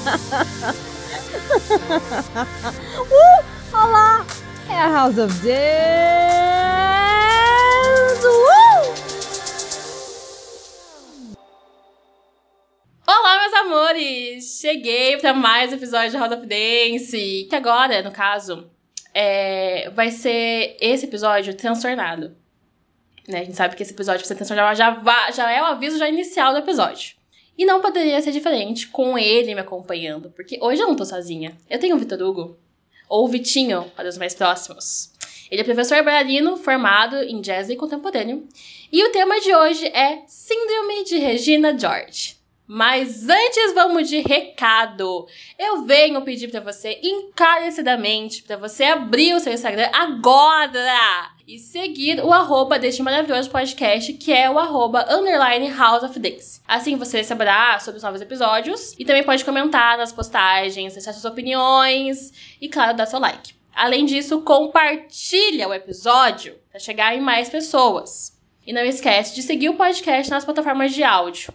uh, olá! É a House of Dance! Uh! Olá, meus amores! Cheguei para mais um episódio de House of Dance, que agora, no caso, é, vai ser esse episódio transtornado. Né? A gente sabe que esse episódio vai ser transtornado já, já é o aviso já inicial do episódio. E não poderia ser diferente com ele me acompanhando, porque hoje eu não tô sozinha. Eu tenho o Vitor Hugo, ou o Vitinho, para os mais próximos. Ele é professor bailarino formado em jazz e contemporâneo. E o tema de hoje é Síndrome de Regina George. Mas antes vamos de recado. Eu venho pedir para você encarecidamente para você abrir o seu Instagram agora e seguir o arroba deste maravilhoso podcast, que é o arroba underline House of. Assim você saberá sobre os novos episódios e também pode comentar nas postagens, deixar suas opiniões e, claro, dar seu like. Além disso, compartilha o episódio para chegar em mais pessoas. E não esquece de seguir o podcast nas plataformas de áudio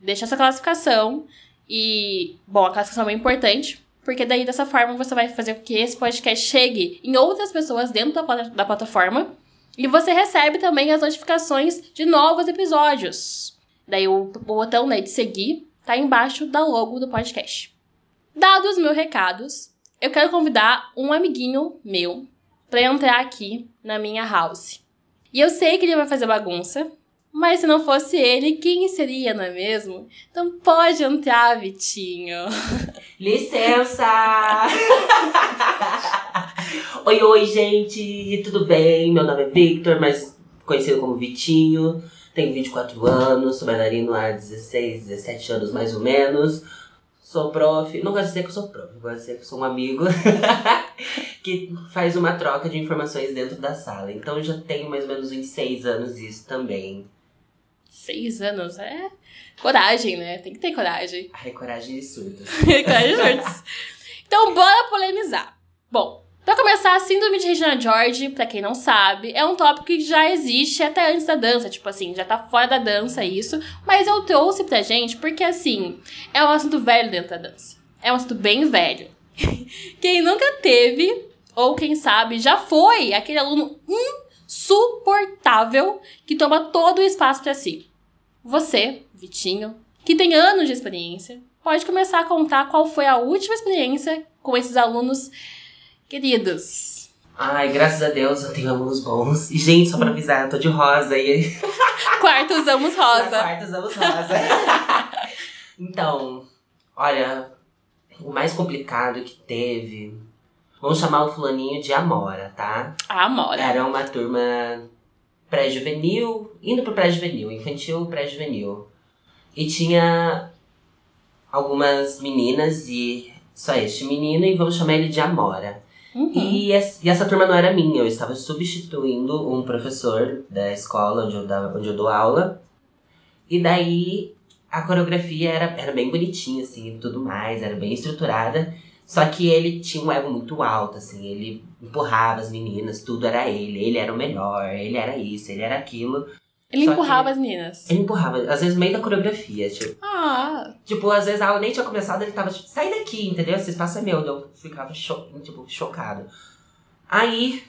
deixa essa classificação. E, bom, a classificação é importante, porque daí dessa forma você vai fazer com que esse podcast chegue em outras pessoas dentro da, da plataforma. E você recebe também as notificações de novos episódios. Daí o, botão né, de seguir tá embaixo da logo do podcast. Dados meus recados, eu quero convidar um amiguinho meu para entrar aqui na minha house. E eu sei que ele vai fazer bagunça, mas se não fosse ele, quem seria, não é mesmo? Então pode entrar, Vitinho. Licença! oi, oi, gente! Tudo bem? Meu nome é Victor, mas conhecido como Vitinho. Tenho 24 anos, sou bailarino há 16, 17 anos mais ou menos. Sou prof. Não gosto de dizer que eu sou prof, gosto de dizer que sou um amigo que faz uma troca de informações dentro da sala. Então já tenho mais ou menos uns 6 anos isso também. Seis anos, é coragem, né? Tem que ter coragem. Ai, coragem de surdos. coragem de surdos. Então, bora polemizar. Bom, Pra começar, a síndrome de Regina George, pra quem não sabe, é um tópico que já existe até antes da dança, tipo assim, já tá fora da dança isso, mas eu trouxe pra gente porque, assim, é um assunto velho dentro da dança. É um assunto bem velho. quem nunca teve, ou quem sabe, já foi aquele aluno insuportável que toma todo o espaço para si. Você, Vitinho, que tem anos de experiência, pode começar a contar qual foi a última experiência com esses alunos queridos. Ai, graças a Deus eu tenho alunos bons. E, gente, só pra avisar, eu tô de rosa e. Quarto usamos rosa. Quarto usamos rosa. então, olha, o mais complicado que teve Vamos chamar o fulaninho de Amora, tá? A Amora. Era uma turma pré-juvenil, indo pro pré-juvenil, infantil, pré-juvenil. E tinha algumas meninas e só este menino, e vamos chamar ele de Amora. Uhum. E, essa, e, essa turma não era minha, eu estava substituindo um professor da escola onde eu, dava, onde eu dou aula. E daí a coreografia era, era bem bonitinha, assim, e tudo mais, era bem estruturada. Só que ele tinha um ego muito alto, assim, ele empurrava as meninas, tudo era ele, ele era o melhor, ele era isso, ele era aquilo. Ele Só empurrava as meninas. Ele empurrava, às vezes meio da coreografia, tipo. Ah. Tipo, às vezes a aula nem tinha começado, ele tava tipo, sai daqui, entendeu? Esse espaço é meu. Eu ficava cho tipo, chocado. Aí,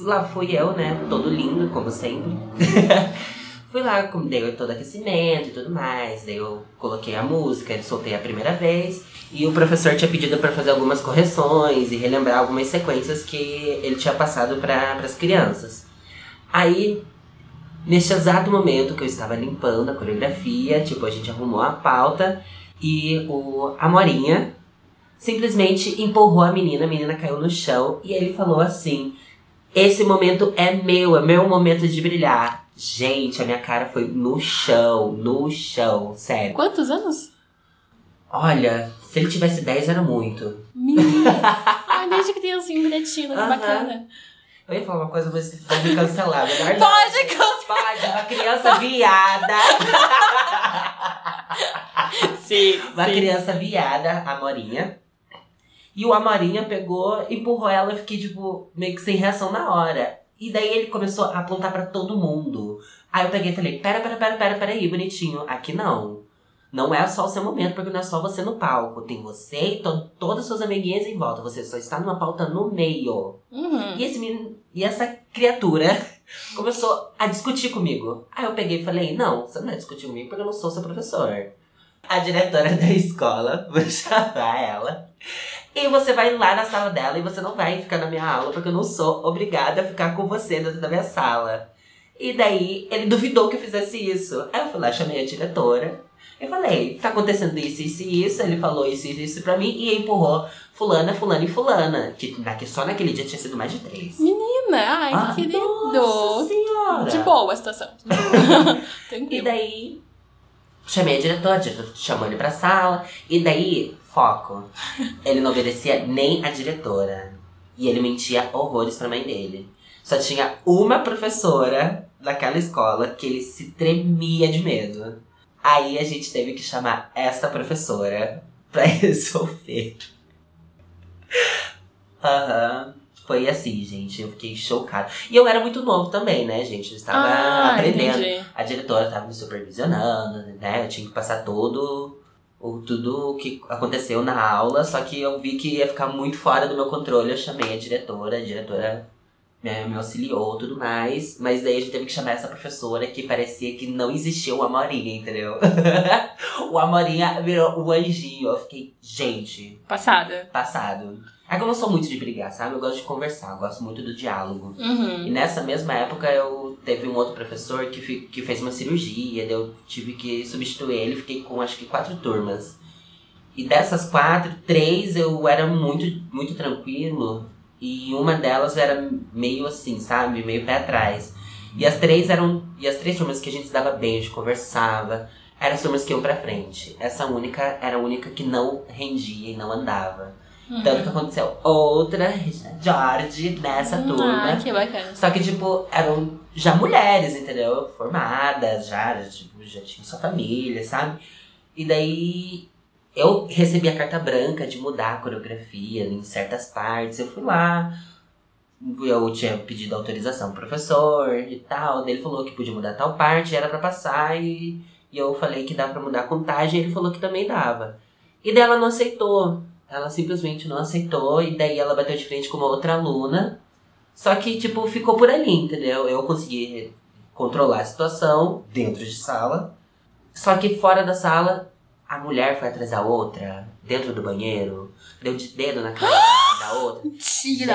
lá fui eu, né? Todo lindo, como sempre. Fui lá, dei todo aquecimento e tudo mais. Daí eu coloquei a música, soltei a primeira vez. E o professor tinha pedido para fazer algumas correções e relembrar algumas sequências que ele tinha passado para as crianças. Aí, neste exato momento que eu estava limpando a coreografia, tipo, a gente arrumou a pauta e o Amorinha simplesmente empurrou a menina, a menina caiu no chão e ele falou assim: Esse momento é meu, é meu momento de brilhar. Gente, a minha cara foi no chão, no chão, sério. Quantos anos? Olha, se ele tivesse 10 era muito. Menina! Ai, desde criancinha, bilhetinho, que bacana. Eu ia falar uma coisa, mas você vai me cancelar. Melhor Pode cancelar! Pode, uma criança viada. sim, Uma sim. criança viada, a Morinha. E o Amorinha pegou, empurrou ela e fiquei, tipo, meio que sem reação na hora. E daí ele começou a apontar para todo mundo. Aí eu peguei e falei: pera, pera, pera, pera, pera aí, bonitinho. Aqui não. Não é só o seu momento, porque não é só você no palco. Tem você e to todas as suas amiguinhas em volta. Você só está numa pauta no meio. Uhum. E esse menino, e essa criatura começou a discutir comigo. Aí eu peguei e falei: Não, você não vai discutir comigo porque eu não sou seu professor. A diretora da escola, vou chamar ela. E você vai lá na sala dela e você não vai ficar na minha aula, porque eu não sou obrigada a ficar com você dentro da minha sala. E daí ele duvidou que eu fizesse isso. Aí eu fui lá, chamei a diretora. Eu falei, tá acontecendo isso, isso e isso. Ele falou isso e isso pra mim e empurrou fulana, fulana e fulana. Que, só naquele dia tinha sido mais de três. Menina, ai, Ah, que querido. Nossa senhora! De boa a situação. E daí, chamei a diretora, a diretora chamou ele pra sala. E daí, foco. Ele não obedecia nem a diretora. E ele mentia horrores pra mãe dele. Só tinha uma professora daquela escola que ele se tremia de medo. Aí a gente teve que chamar essa professora pra resolver. Aham. Foi assim, gente. Eu fiquei chocada. E eu era muito novo também, né, gente? Eu estava ah, aprendendo. entendi. A diretora estava me supervisionando, né? Eu tinha que passar todo o tudo o que aconteceu na aula, só que eu vi que ia ficar muito fora do meu controle. Eu chamei a diretora, a diretora me, me auxiliou tudo mais, mas daí a gente teve que chamar essa professora que parecia que não existia o Amorinha, entendeu? o Amorinha virou o anjinho. Eu fiquei, gente, Passada. passado. É que eu não sou muito de brigar, sabe? Eu gosto de conversar, eu gosto muito do diálogo. E Uhum. nessa mesma época eu teve um outro professor que, fi- que fez uma cirurgia, eu tive que substituir ele, fiquei com acho que quatro turmas. E dessas quatro, três eu era muito, muito tranquilo e uma delas era meio assim, sabe? Meio pé atrás. E as três eram. E as três turmas que a gente se dava bem, a gente conversava, eram as turmas que iam pra frente. Essa única era a única que não rendia e não andava. Uhum. Tanto que aconteceu outra George nessa turma. Ah, que bacana. Só que, tipo, eram já mulheres, entendeu? Formadas, já, tipo, já tinham sua família, sabe? E daí eu recebi a carta branca de mudar a coreografia em certas partes. Eu fui lá, eu tinha pedido autorização pro professor e tal. Daí ele falou que podia mudar tal parte, era pra passar e, e eu falei que dava pra mudar a contagem e ele falou que também dava. E daí ela não aceitou. Ela simplesmente não aceitou e daí ela bateu de frente com uma outra aluna. Só que, tipo, ficou por ali, entendeu? Eu consegui controlar a situação dentro de sala. Só que fora da sala, a mulher foi atrás da outra, dentro do banheiro, deu de dedo na cara da outra. Mentira!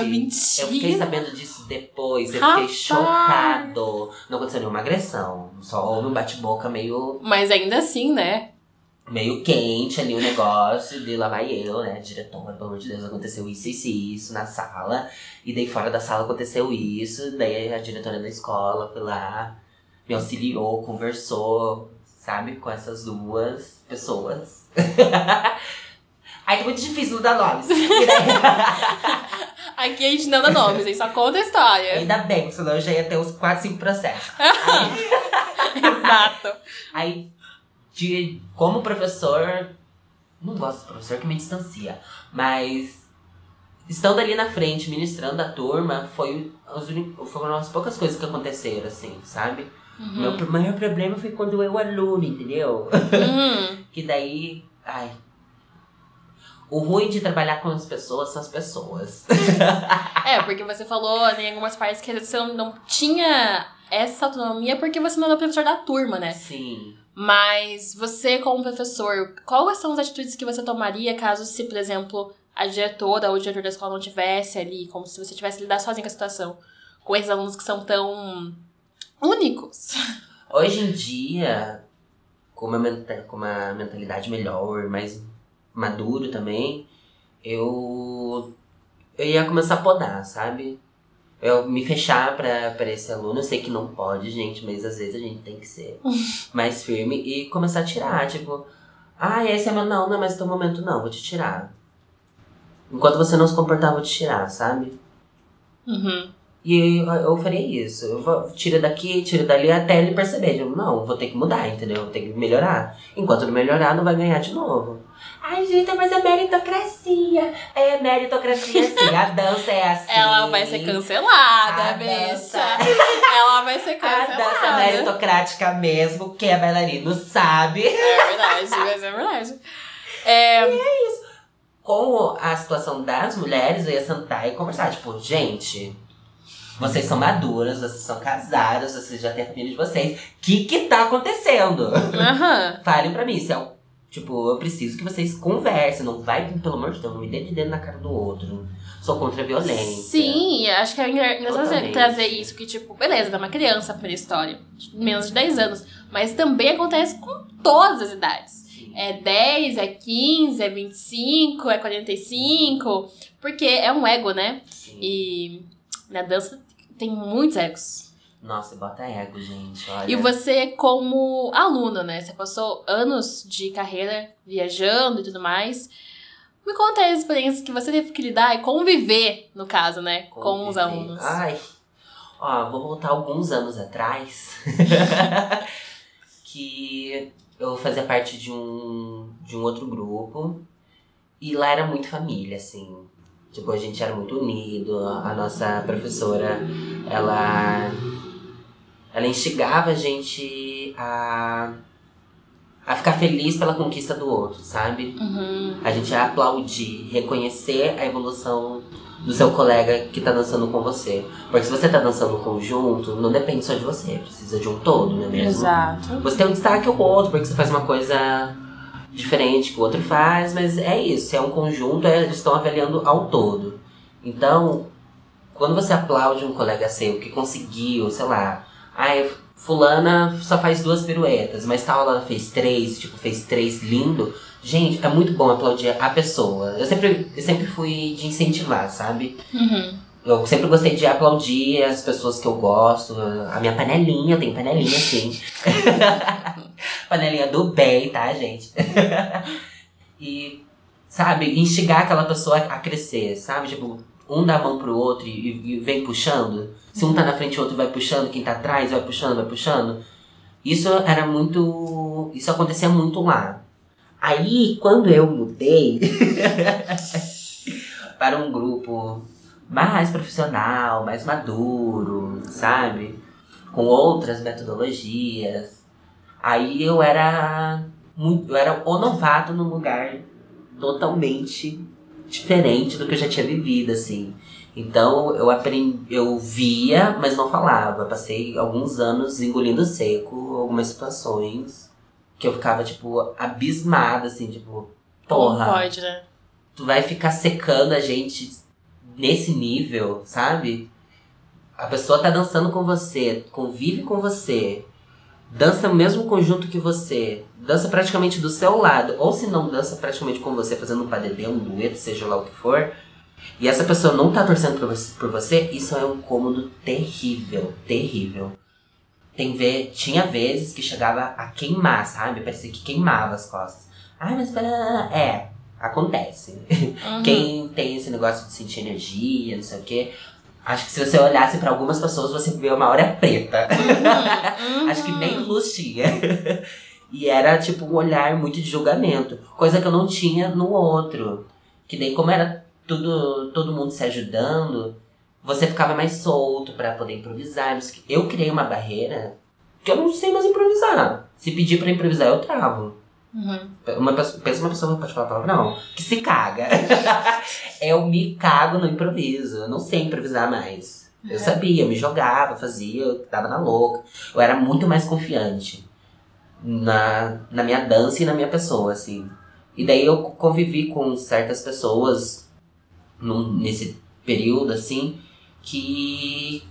Gente, mentira! Eu fiquei sabendo disso depois, eu Rapaz. fiquei chocado. Não aconteceu nenhuma agressão, só houve um bate-boca meio, Mas ainda assim, né? Meio quente ali o negócio, de lá vai eu, né, diretora, pelo amor de Deus, aconteceu isso, isso e isso na sala. E daí fora da sala aconteceu isso, daí a diretora da escola foi lá, me auxiliou, conversou, sabe, com essas duas pessoas. Aí tá muito difícil não dar nomes. Aqui a gente não dá nomes, a gente só conta a história. Ainda bem, senão eu já ia ter uns 4, 5 processos. Aí, Exato. aí de, como professor, não gosto de professor que me distancia, mas estando ali na frente, ministrando a turma, foi as foram as poucas coisas que aconteceram, assim, sabe? Uhum. Meu maior problema foi quando eu aluno, entendeu? Uhum. que daí, ai... O ruim de trabalhar com as pessoas são as pessoas. É, porque você falou em algumas partes que você não, não tinha essa autonomia porque você não era o professor da turma, né? Sim. Mas você, como professor, quais são as atitudes que você tomaria caso se, por exemplo, a diretora ou o diretor da escola não tivesse ali, como se você tivesse lidar sozinho com a situação, com esses alunos que são tão únicos? Hoje em dia, com uma, com uma mentalidade melhor, mais maduro também, eu, eu ia começar a podar, sabe? Eu me fechar pra, pra esse aluno, eu sei que não pode, gente, mas às vezes a gente tem que ser mais firme e começar a tirar, tipo, ah, esse é meu não, não é mais teu momento não, vou te tirar. Enquanto você não se comportar, vou te tirar, sabe? Uhum. E eu, eu faria isso. Eu vou, tira daqui, tira dali até ele perceber. Eu, não, vou ter que mudar, entendeu? Vou ter que melhorar. Enquanto não melhorar, não vai ganhar de novo. Ai, gente, mas é meritocracia. É meritocracia sim. A dança é assim. Ela vai ser cancelada, A bicha. dança. Ela vai ser A dança cancelada. meritocrática mesmo, quem é bailarino sabe. É verdade, mas é verdade. É, Com a situação das mulheres, eu ia sentar e conversar. Tipo, gente, vocês são maduras, vocês são casadas, vocês já têm a família de vocês. O que que tá acontecendo? aham. Falem pra mim, se é um- Tipo, eu preciso que vocês conversem. Não vai, pelo amor de Deus, não me dê de dedo na cara do outro. Sou contra a violência. Sim, acho que é engra- engraçado Totalmente. trazer isso, que, tipo, beleza, dá uma criança pra história, menos de 10 anos, mas também acontece com todas as idades. É 10, é 15, é 25, é 45, porque é um ego, né? Sim. E na dança tem muitos egos. Nossa, bota ego, gente. Olha. E você, como aluno, né? Você passou anos de carreira viajando e tudo mais. Me conta as experiências que você teve que lidar e conviver, no caso, né? Com os Conviver. alunos. Ai. Ó, vou voltar alguns anos atrás. que eu fazia parte de um, de um outro grupo. E lá era muito família, assim. Tipo, a gente era muito unido. A nossa professora, ela. Ela instigava a gente a. a ficar feliz pela conquista do outro, sabe? Uhum. A gente ia aplaudir, reconhecer a evolução do seu colega que tá dançando com você. Porque se você tá dançando conjunto, não depende só de você, precisa de um todo, não é mesmo? Exato. Você tem um destaque ou outro, porque você faz uma coisa diferente que o outro faz, mas é isso, é um conjunto, é- eles estão avaliando ao todo. Então, quando você aplaude um colega seu que conseguiu, sei lá, ai, fulana só faz duas piruetas, mas tal ela fez três, tipo, fez três lindo. Gente, é muito bom aplaudir a pessoa. Eu sempre, eu sempre fui de incentivar, sabe? Uhum. Eu sempre gostei de aplaudir as pessoas que eu gosto. A minha panelinha, tem panelinha sim. panelinha do bem, tá, gente? e, sabe, instigar aquela pessoa a crescer, sabe? Tipo, um dá a mão pro outro e, e vem puxando. Se um tá na frente, o outro vai puxando, quem tá atrás vai puxando, vai puxando. Isso era muito. Isso acontecia muito lá. Aí, quando eu mudei para um grupo mais profissional, mais maduro, sabe? Com outras metodologias. Aí eu era muito, eu era o novato num lugar totalmente diferente do que eu já tinha vivido, assim. Então eu aprendi, eu via, mas não falava. Passei alguns anos engolindo seco algumas situações que eu ficava tipo abismada, assim, tipo, porra pode, né? tu vai ficar secando a gente nesse nível, sabe? A pessoa tá dançando com você, convive com você, dança no mesmo conjunto que você, dança praticamente do seu lado, ou se não dança praticamente com você, fazendo um padedê, um dueto, seja lá o que for, e essa pessoa não tá torcendo por você, por você isso é um cômodo terrível, terrível. Tem ve tinha vezes que chegava a queimar, sabe? Parecia que queimava as costas. Ai, mas pera, é, acontece. Uhum. Quem tem esse negócio de sentir energia, não sei o quê. Acho que se você olhasse pra algumas pessoas, você vê uma hora preta. Uhum. Acho que nem luz tinha. e era tipo um olhar muito de julgamento. Coisa que eu não tinha no outro. Que daí, como era tudo, todo mundo se ajudando, você ficava mais solto pra poder improvisar. Eu criei uma barreira que eu não sei mais improvisar. Se pedir pra improvisar, eu travo. Uhum. Uma pensa uma pessoa que pode falar palavrão, que se caga. eu me cago no improviso. Eu não sei improvisar mais. Eu É. sabia, eu me jogava, fazia, eu tava na louca. Eu era muito mais confiante na, na minha dança e na minha pessoa, assim. E daí eu convivi com certas pessoas num- nesse período, assim, que.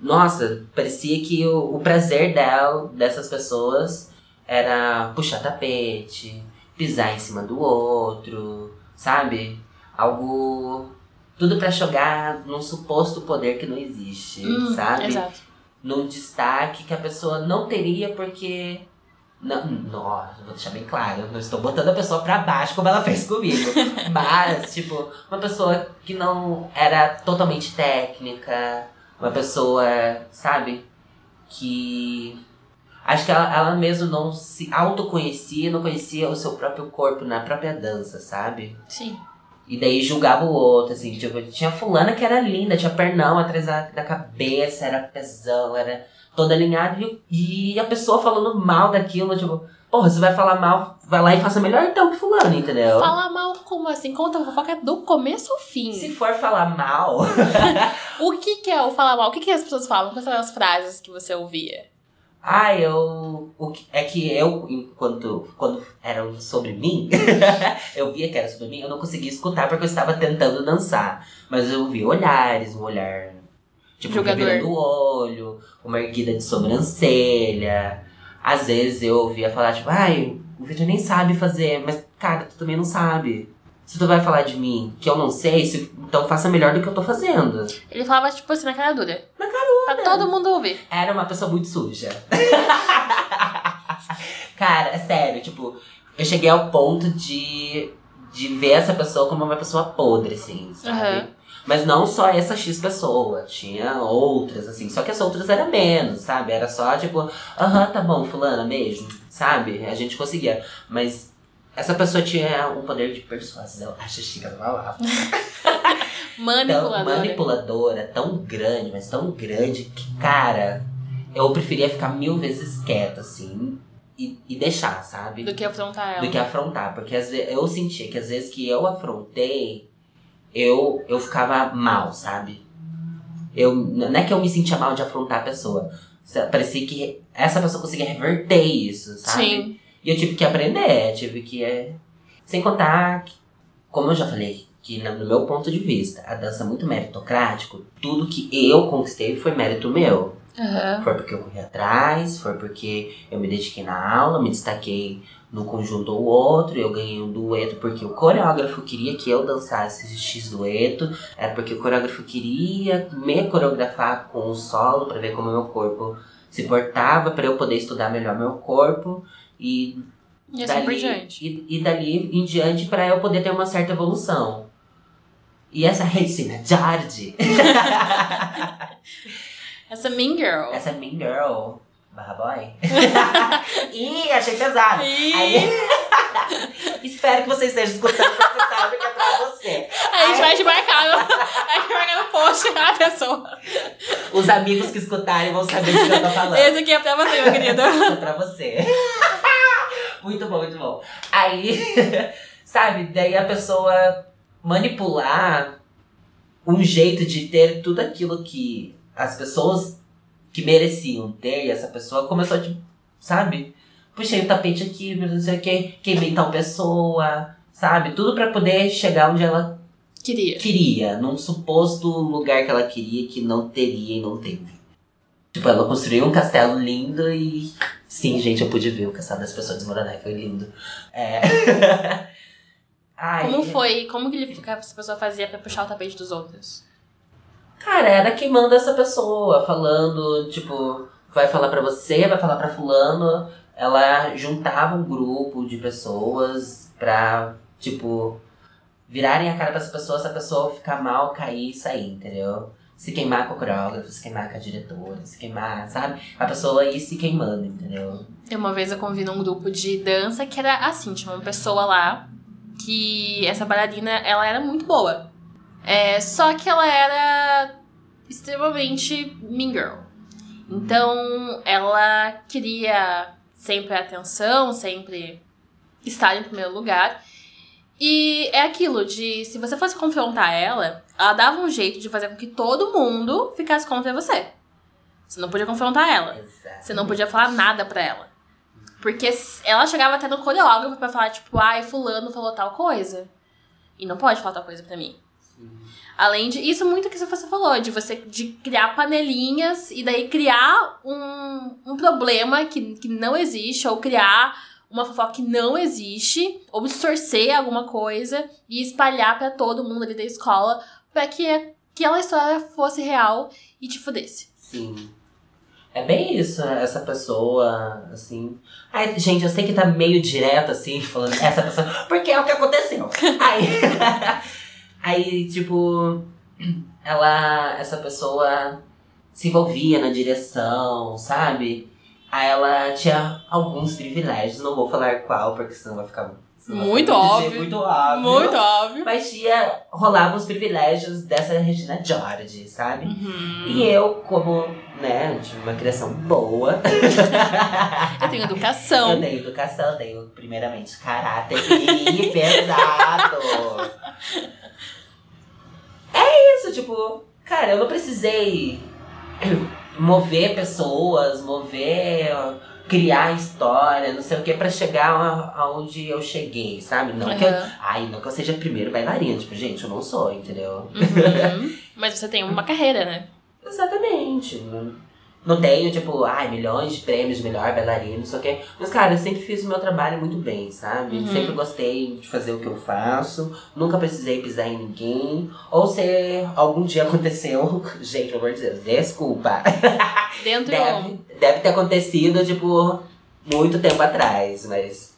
Nossa, parecia que o, o prazer dela, dessas pessoas era puxar tapete, pisar em cima do outro, sabe? Algo. Tudo pra jogar num suposto poder que não existe, Hum, sabe? Exato. Num destaque que a pessoa não teria porque Não, nossa, vou deixar bem claro, não estou botando a pessoa pra baixo como ela fez comigo. Mas, tipo, uma pessoa que não era totalmente técnica, uma pessoa, sabe, que. Acho que ela, ela mesmo não se autoconhecia, não conhecia o seu próprio corpo na própria dança, sabe? Sim. E daí julgava o outro, assim, tipo, tinha fulana que era linda, tinha pernão atrás da, da cabeça, era pesão, era toda alinhada, e, e a pessoa falando mal daquilo, tipo, porra, você vai falar mal, vai lá e faça melhor então que fulano, entendeu? Falar mal como assim? Conta a fofoca do começo ao fim. Se for falar mal, O que, que é o falar mal? O que, que as pessoas falam? Quais são as frases que você ouvia? Ah, eu. O que, é que eu, enquanto. Quando era sobre mim, eu via que era sobre mim, eu não conseguia escutar porque eu estava tentando dançar. Mas eu vi olhares, um olhar. Tipo, Julgador. revirando o olho, uma erguida de sobrancelha. Às vezes eu ouvia falar, tipo, ai, o Victor nem sabe fazer, mas, cara, tu também não sabe. Se tu vai falar de mim que eu não sei, se- então faça melhor do que eu tô fazendo. Ele falava, tipo assim, na cara dura. Pra todo mundo ouvir. Era uma pessoa muito suja. Cara, é sério, tipo, eu cheguei ao ponto de, de ver essa pessoa como uma pessoa podre, assim, sabe? Aham. Mas não só essa X pessoa, tinha outras, assim, só que as outras eram menos, sabe? Era só tipo, aham, tá bom, fulana, mesmo, sabe? A gente conseguia. Mas essa pessoa tinha um poder de persuasão, acho chique essa palavra. Tão Manipuladora. manipuladora, tão grande, mas tão grande que, cara, eu preferia ficar mil vezes quieta, assim, e, e deixar, sabe? Do que afrontar ela. do que afrontar. Porque às vezes, eu sentia que às vezes que eu afrontei, eu, eu ficava mal, sabe? Eu, não é que eu me sentia mal de afrontar a pessoa. Parecia que essa pessoa conseguia reverter isso, sabe? Sim. E eu tive que aprender, tive que. é, Sem contar, que, como eu já falei, que no meu ponto de vista, a dança é muito meritocrático, tudo que eu conquistei foi mérito meu. Aham. Foi porque eu corri atrás, foi porque eu me dediquei na aula, me destaquei num conjunto ou outro, eu ganhei um dueto porque o coreógrafo queria que eu dançasse esse X dueto, era porque o coreógrafo queria me coreografar com o solo pra ver como meu corpo se portava, pra eu poder estudar melhor meu corpo e E assim por diante. e, e dali em diante pra eu poder ter uma certa evolução. E essa Regina Jardi, Essa Mean Girl. essa Mean Girl, barra boy. Ih, achei pesado. Aí, espero que você esteja escutando, porque você sabe que é pra você. Aí a gente vai te marcar no, a gente vai no post a pessoa. Os amigos que escutarem vão saber do que eu tô falando. Esse aqui é pra você, meu querido. É pra você. muito bom, muito bom. Aí, sabe, daí a pessoa manipular um jeito de ter tudo aquilo que as pessoas que mereciam ter, e essa pessoa começou a, tipo, sabe? Puxei o tapete aqui, não sei o que, queimei tal pessoa, sabe? Tudo pra poder chegar onde ela Queria. queria, num suposto lugar que ela queria que não teria e não teve. Tipo, ela construiu um castelo lindo e. Sim, gente, eu pude ver o castelo das pessoas desmoronar, foi lindo. É. Ai, Como foi? Como que ele, que essa pessoa fazia pra puxar o tapete dos outros? Cara, era queimando essa pessoa, falando, tipo, vai falar pra você, vai falar pra fulano. Ela juntava um grupo de pessoas pra, tipo, virarem a cara pra essa pessoa, essa pessoa ficar mal, cair e sair, entendeu? Se queimar com o coreógrafo, se queimar com a diretora, se queimar, sabe? A pessoa ir se queimando, entendeu? Eu, Uma vez eu convi num grupo de dança que era assim, tinha uma pessoa lá que essa bailarina, ela era muito boa. É, só que ela era extremamente mean girl. Então, ela queria sempre atenção, sempre estar em primeiro lugar. E é aquilo de, se você fosse confrontar ela, ela dava um jeito de fazer com que todo mundo ficasse contra você. Você não podia confrontar ela. Exato. Você não podia falar nada pra ela. Porque ela chegava até no coreógrafo pra falar, tipo, ai, fulano falou tal coisa. E não pode falar tal coisa pra mim. Além de. Isso muito que você falou, de você de criar panelinhas e daí criar um, um problema que, que não existe, ou criar uma fofoca que não existe, ou distorcer alguma coisa e espalhar pra todo mundo ali da escola pra que aquela história fosse real e te fudesse. Sim. É bem isso, né? essa pessoa, assim. Ai, gente, eu sei que tá meio direto, assim, falando essa pessoa, porque é o que aconteceu. Aí, aí tipo, ela, essa pessoa se envolvia na direção, sabe? Aí ela tinha alguns privilégios, não vou falar qual, porque senão vai ficar. senão vai Muito ficar óbvio. Muito óbvio. Muito óbvio. Mas tinha, rolavam os privilégios dessa Regina George, sabe? Uhum. E eu, como, né, tive uma criação boa. Eu tenho educação. Eu tenho educação, tenho primeiramente caráter e pesado. É isso, tipo, cara, eu não precisei mover pessoas, mover, criar história, não sei o que, pra chegar aonde eu cheguei, sabe? Não que eu, ai, não que eu seja primeiro bailarina, tipo, gente, eu não sou, entendeu? Uhum. Mas você tem uma carreira, né? Exatamente. Não, tenho, tipo, ai, milhões de prêmios de melhor bailarina, não sei o quê. Mas, cara, eu sempre fiz o meu trabalho muito bem, sabe? Uhum. Sempre gostei de fazer o que eu faço. Nunca precisei pisar em ninguém. Ou se algum dia aconteceu. Gente, pelo amor de Deus, desculpa. Dentro. Deve, deve ter acontecido, tipo, muito tempo atrás, mas.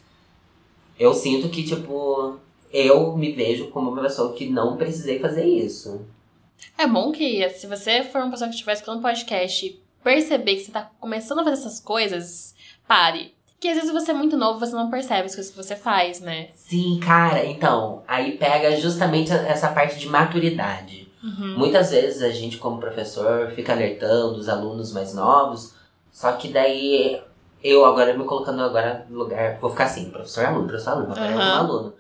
Eu sinto que, tipo, eu me vejo como uma pessoa que não precisei fazer isso. É bom que, se você for uma pessoa que estiver escutando podcast perceber que você tá começando a fazer essas coisas, pare. Que às vezes você é muito novo, você não percebe as coisas que você faz, né? Sim, cara, então, aí pega justamente essa parte de maturidade. Uhum. Muitas vezes a gente, como professor, fica alertando os alunos mais novos, só que daí eu agora me colocando agora no lugar, vou ficar assim, professor aluno, professor aluno, professor Aham. aluno.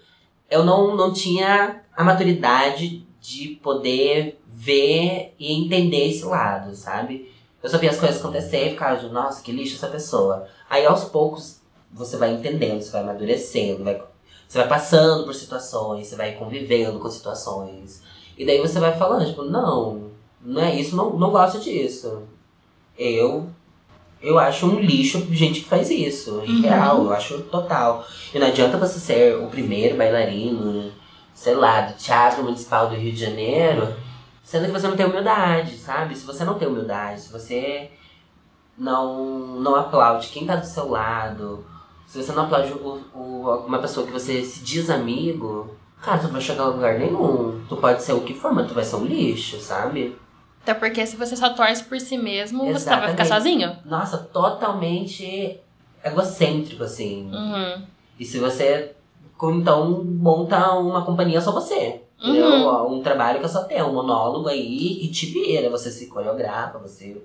Eu não, não tinha a maturidade de poder ver e entender esse lado, sabe? Eu só via as coisas acontecer e ficava, nossa, que lixo essa pessoa. Aí aos poucos você vai entendendo, você vai amadurecendo, vai, você vai passando por situações, você vai convivendo com situações. E daí você vai falando, tipo, não, não é isso, não, não gosto disso. Eu eu acho um lixo gente que faz isso. Em Uhum. real, eu acho total. E não adianta você ser o primeiro bailarino, sei lá, do Teatro Municipal do Rio de Janeiro, sendo que você não tem humildade, sabe? Se você não tem humildade, se você não, não aplaude quem tá do seu lado, se você não aplaude o, o, uma pessoa que você se diz amigo, cara, tu não vai chegar a lugar nenhum. Tu pode ser o que for, mas tu vai ser um lixo, sabe? Até porque se você só torce por si mesmo, você vai ficar Exatamente. sozinho. Nossa, totalmente egocêntrico, assim. Uhum. E se você, então, monta uma companhia só você. Uhum. Um trabalho que é só ter, um monólogo aí e te vira. Você se coreografa, você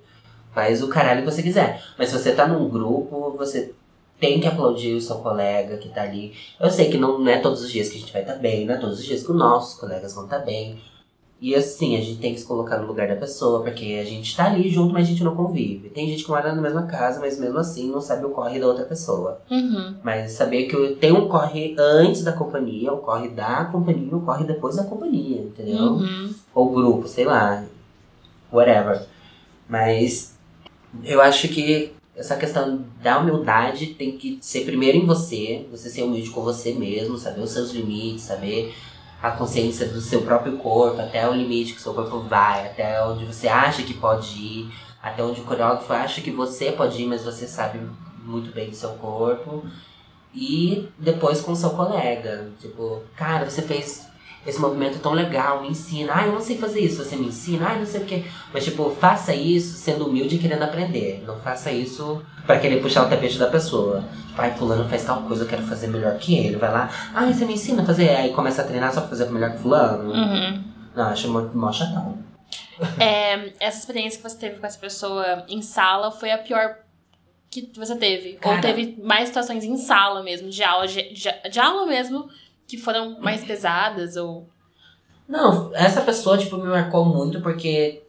faz o caralho que você quiser. Mas se você tá num grupo, você tem que aplaudir o seu colega que tá ali. Eu sei que não, não é todos os dias que a gente vai estar bem, não é todos os dias que os nossos colegas vão estar bem. E assim, a gente tem que se colocar no lugar da pessoa, porque a gente tá ali junto, mas a gente não convive. Tem gente que mora na mesma casa, mas mesmo assim não sabe o corre da outra pessoa. Uhum. Mas saber que tem um corre antes da companhia, um corre da companhia, um corre depois da companhia, entendeu? Uhum. Ou grupo, sei lá. Whatever. Mas eu acho que essa questão da humildade tem que ser primeiro em você, você ser humilde com você mesmo, saber os seus limites, saber a consciência do seu próprio corpo, até o limite que o seu corpo vai, até onde você acha que pode ir, até onde o coreógrafo acha que você pode ir, mas você sabe muito bem do seu corpo. E depois com o seu colega. Tipo, cara, você fez esse movimento tão legal, me ensina. Ah, eu não sei fazer isso, você me ensina. Ah, não sei o quê. Mas, tipo, faça isso sendo humilde e querendo aprender. Não faça isso pra querer puxar o tapete da pessoa. Tipo, ai, fulano faz tal coisa, eu quero fazer melhor que ele. Vai lá, ai, você me ensina a fazer. Aí começa a treinar só pra fazer melhor que fulano. Uhum. Não, acho mó, chatão. É, essa experiência que você teve com essa pessoa em sala foi a pior que você teve? Ou Cara. teve mais situações em sala mesmo, de aula, de, de- de aula mesmo, que foram mais pesadas? Ou. Não, essa pessoa, tipo, me marcou muito porque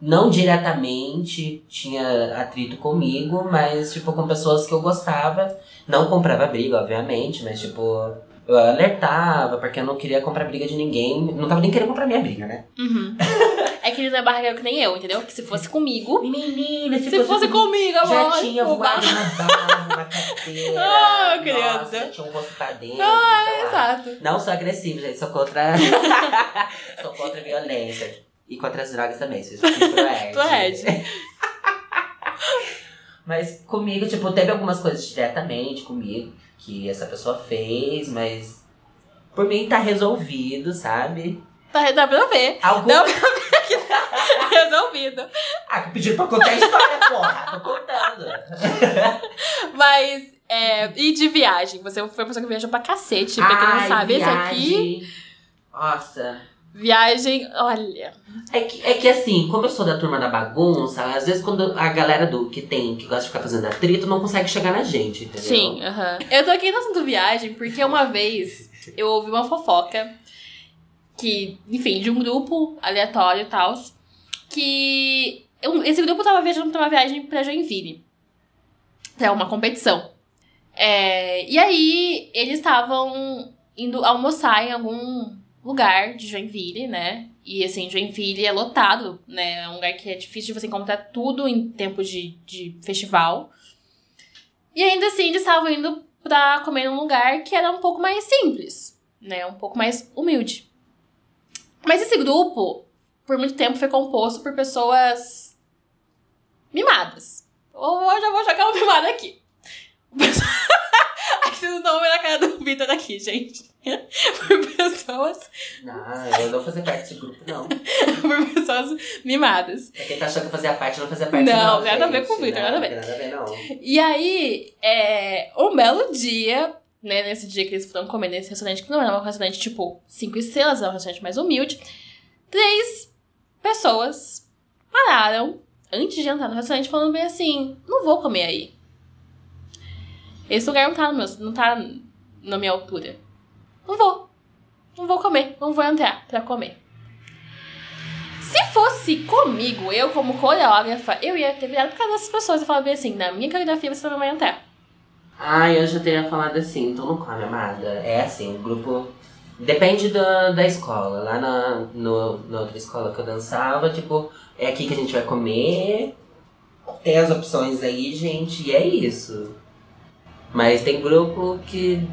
não diretamente tinha atrito comigo, mas, tipo, com pessoas que eu gostava. Não comprava briga, obviamente, mas, tipo, eu alertava porque eu não queria comprar briga de ninguém. Não tava nem querendo comprar minha briga, né? Uhum. é que ele não é barraqueiro que nem eu, entendeu? Que se fosse comigo. Menina, Se fosse comigo, Já amor. tinha o voado bar- na barra, na cadeira. Ah, criança. Nossa, tinha um rosto pra dentro. Ah, lá. exato. Não sou agressivo, gente. Sou contra. sou contra a violência. E contra as drogas também. Vocês ficam pro é Ed. Mas comigo, tipo, teve algumas coisas diretamente comigo que essa pessoa fez, mas por mim tá resolvido, sabe? Tá, dá pra ver. Algum... Dá pra ver que tá resolvido. Ah, pediram pra contar a história, porra. Tô contando. Mas, é, e de viagem? Você foi uma pessoa que viajou pra cacete. Pra quem não sabe, esse aqui, viagem. Nossa. Viagem, olha. É que, é que assim, como eu sou da turma da bagunça, às vezes quando a galera do que tem, que gosta de ficar fazendo atrito, não consegue chegar na gente, entendeu? Sim, aham. Eu tô aqui no assunto viagem porque uma vez eu ouvi uma fofoca que, enfim, de um grupo aleatório e tal, que esse grupo tava viajando pra uma viagem pra Joinville. Pra uma competição. É, e aí, eles estavam indo almoçar em algum lugar de Joinville, né? E assim, Joinville é lotado, né? É um lugar que é difícil de você encontrar tudo em tempo de, de festival. E ainda assim, eles estavam indo pra comer num lugar que era um pouco mais simples, né? Um pouco mais humilde. Mas esse grupo, por muito tempo, foi composto por pessoas mimadas. Ou eu já vou jogar uma mimada aqui. Aqui vocês não estão vendo a cara do Vitor aqui, gente. Por pessoas, Não, eu não fazer parte desse grupo, não. por pessoas mimadas. Pra quem tá achando que fazia parte, não fazia parte, Não, não. nada a ver gente. com o Victor, Não, nada a ver. Nada a ver, não. E aí, é, um belo dia, né, nesse dia que eles foram comer nesse restaurante, que não era um restaurante tipo cinco estrelas, era um restaurante mais humilde, três pessoas pararam antes de entrar no restaurante falando bem assim, não vou comer aí. Esse lugar não tá, no meu, não tá na minha altura. Não vou. Não vou comer. Não vou entrar pra comer. Se fosse comigo, eu como coreógrafa, eu ia ter virado pra causa dessas pessoas e falar bem assim, na minha coreografia você não vai entrar. Ai, eu já teria falado assim, então não come, amada. É assim, o grupo. Depende da, da escola. Lá na, no, na outra escola que eu dançava, tipo, é aqui que a gente vai comer. Tem as opções aí, gente, e é isso. Mas tem grupo que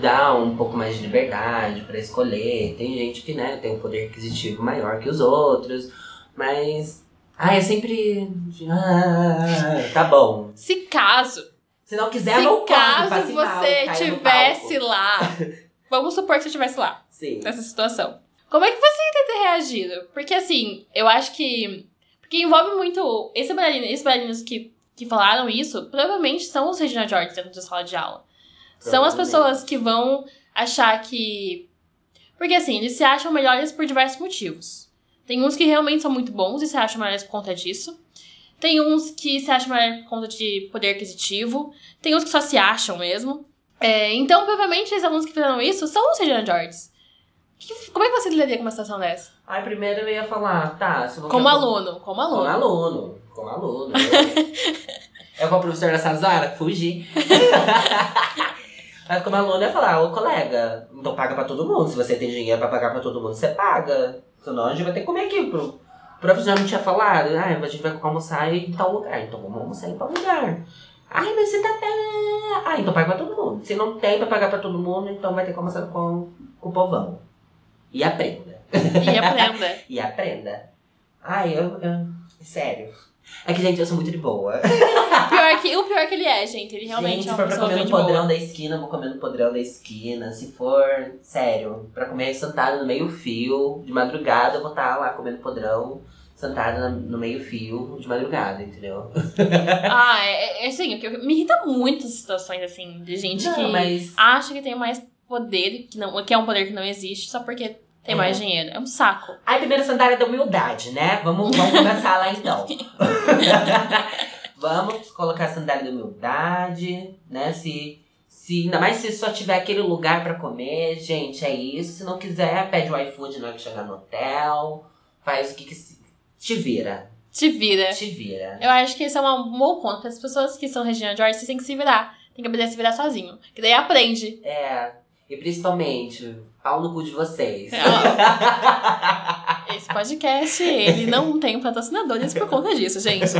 dá um pouco mais de liberdade pra escolher. Tem gente que, né, tem um poder aquisitivo maior que os outros. Mas. Ah, é sempre. Ah, tá bom. Se caso, Se não quiser, se não caso mal, você tivesse lá, vamos supor que você estivesse lá. Sim. nessa situação. Como é que você ia ter reagido? Porque assim, eu acho que. Porque envolve muito. Esse bailarino, esses bailarinos que, que falaram isso, provavelmente são os Regina George dentro da sala de aula. São as pessoas que vão achar que. Porque assim, eles se acham melhores por diversos motivos. Tem uns que realmente são muito bons e se acham melhores por conta disso. Tem uns que se acham melhores por conta de poder aquisitivo. Tem uns que só se acham mesmo. É, então, provavelmente, os alunos que fizeram isso são os Regina Georges. Como é que você lidaria com uma situação dessa? Aí primeiro eu ia falar, tá, se não Como aluno, como Como aluno. aluno. Como aluno. Eu, eu como professor da Sazara, fugi. Mas como aluno ia falar, ô colega, então paga pra todo mundo. Se você tem dinheiro pra pagar pra todo mundo, você paga. Senão a gente vai ter que comer aqui. Pro... O professor não tinha falado, ah, a gente vai almoçar em tal lugar. Então vamos almoçar em tal lugar. Ai, mas você tá até. Ah, então paga pra todo mundo. Se não tem pra pagar pra todo mundo, então vai ter que almoçar com, com o povão. E aprenda. E aprenda. E aprenda. Ai, eu, eu. Sério. É que, gente, eu sou muito de boa. Pior que, o pior que ele é, gente. Ele realmente gente, é se uma for pra pessoa comer no boa. podrão da esquina, eu vou comer no podrão da esquina. Se for, sério, pra comer sentado no meio fio, de madrugada, eu vou estar lá comendo podrão, sentada no meio fio, de madrugada, entendeu? Ah, é, é assim, porque me irrita muito as situações assim, de gente Não, que mas. acha que tem mais poder, que, não, que é um poder que não existe, só porque tem mais dinheiro. É um saco. Ai, primeiro sandália da humildade, né? Vamos, vamos começar lá então. vamos colocar a sandália da humildade, né? Se, se, ainda mais se só tiver aquele lugar pra comer, gente, é isso. Se não quiser, pede o iFood na hora que chegar no hotel. Faz o que, que se, te vira. Te vira. Te vira. Eu acho que esse é um bom ponto. Para as pessoas que são Regina George, vocês têm que se virar. Tem que aprender a se virar sozinho. Que daí aprende. É. E principalmente, pau no cu de vocês. É, Esse podcast, ele não tem patrocinadores por conta disso, gente.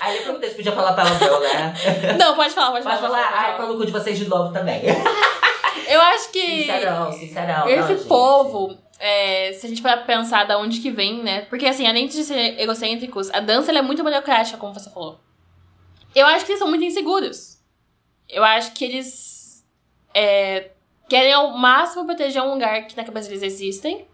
Aí eu perguntei se podia falar palavrão, né? Não, pode falar, pode, Pode falar. falar, pode ai, falar. pau no cu de vocês de novo também. Eu acho que Sincerão, sincerão. esse não, povo, é, se a gente parar pra pensar da onde que vem, né? Porque assim, além de ser egocêntricos, a dança é muito burocrática, como você falou. Eu acho que eles são muito inseguros. Eu acho que eles é, querem ao máximo proteger um lugar que na cabeça deles existem.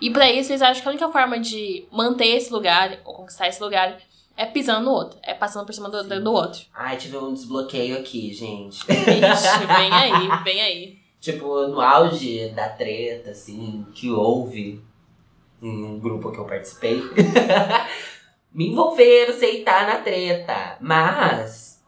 E pra isso eles acham que a única forma de manter esse lugar, ou conquistar esse lugar, é pisando no outro. É passando por cima do, do, outro. Ai, tive um desbloqueio aqui, gente. Ixi, vem aí, vem aí. tipo, no auge da treta, assim, que houve em um grupo que eu participei. me envolver, aceitar na treta. Mas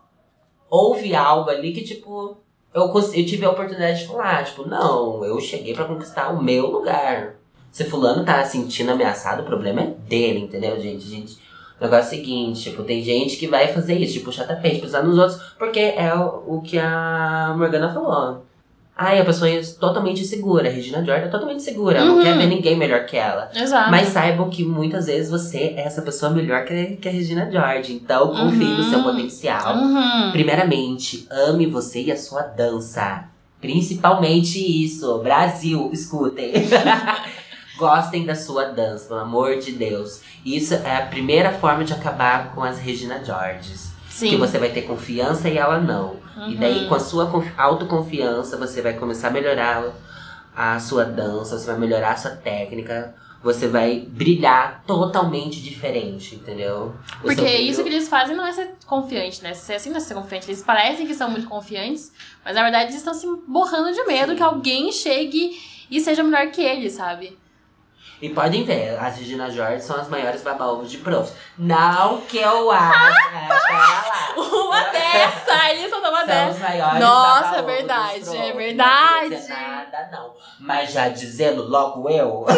houve algo ali que, tipo, eu, eu tive a oportunidade de falar, tipo, não, eu cheguei pra conquistar o meu lugar. Se fulano tá sentindo ameaçado, o problema é dele, entendeu, gente? Gente, o negócio é o seguinte, tipo, tem gente que vai fazer isso, tipo, puxar tapete, pisar nos outros, porque é o, o que a Morgana falou. Ai, a pessoa é totalmente segura, a Regina George é totalmente segura, ela não Uhum. quer ver ninguém melhor que ela. Exato. Mas saibam que muitas vezes você é essa pessoa melhor que, que a Regina George. Então confie no seu Uhum. potencial. Uhum. Primeiramente, ame você e a sua dança. Principalmente isso. Brasil, escutem. Gostem da sua dança, pelo amor de Deus. Isso é a primeira forma de acabar com as Regina Georges. Sim. Que você vai ter confiança e ela não. E daí, Uhum. com a sua confi- autoconfiança, você vai começar a melhorar a sua dança, você vai melhorar a sua técnica, você vai brilhar totalmente diferente, entendeu? O Porque isso que eles fazem não é ser confiante, né? Ser assim não é ser confiante. Eles parecem que são muito confiantes, mas na verdade eles estão se borrando de medo Sim. que alguém chegue e seja melhor que eles, sabe? E podem ver, as Regina George são as maiores babaovos de profs. Não que eu acho. é. Uma dessa! Eles só dão uma São dessa. os maiores Nossa, é dos verdade, profs. é Não verdade. queria dizer nada, não. Mas já dizendo logo eu.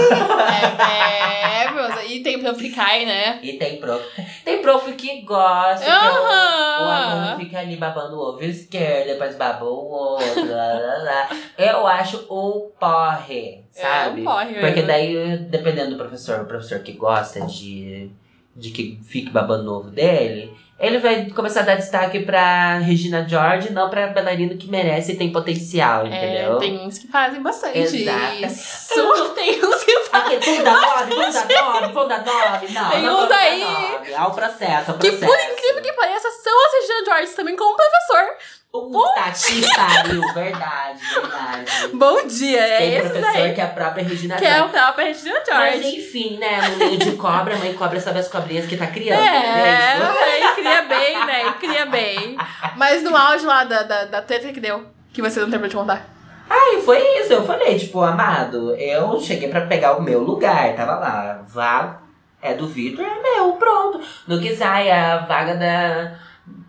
É, é, meu, e tem pra ficar, né? E tem prof. Tem prof que gosta, que é o- O aluno fica ali babando o ovo esquerdo, depois baba o outro, lá, lá, lá. Eu acho um porre, sabe? É, porre Porque mesmo. daí, dependendo do professor, o professor que gosta de, de que fique babando ovo dele, ele vai começar a dar destaque pra Regina George, não pra bailarino que merece e tem potencial, entendeu? É, tem uns que fazem bastante Exato. isso. Tem uns que fazem. Aqui, vamos dar nome, vamos dar nome, vamos dar nome. Não, Tem não uns aí nome. Há o processo, há o Que processo. por incrível que pareça, são as Regina George também como professor. Puta que pariu, verdade, verdade. Bom dia, é Tem esse professor daí. que é a própria Regina Que é o George. próprio Regina Mas George. enfim, né? No meio de cobra, a mãe cobra sabe as cobrinhas que tá criando. É, né? aí cria bem, né? E cria bem. Mas no auge lá da, da, da treta que deu, que você não terminou de contar. Aí foi isso, eu falei, tipo, amado, eu cheguei pra pegar o meu lugar, tava lá, vaga é do Vitor, é meu, pronto. Não quis, ai, a vaga da,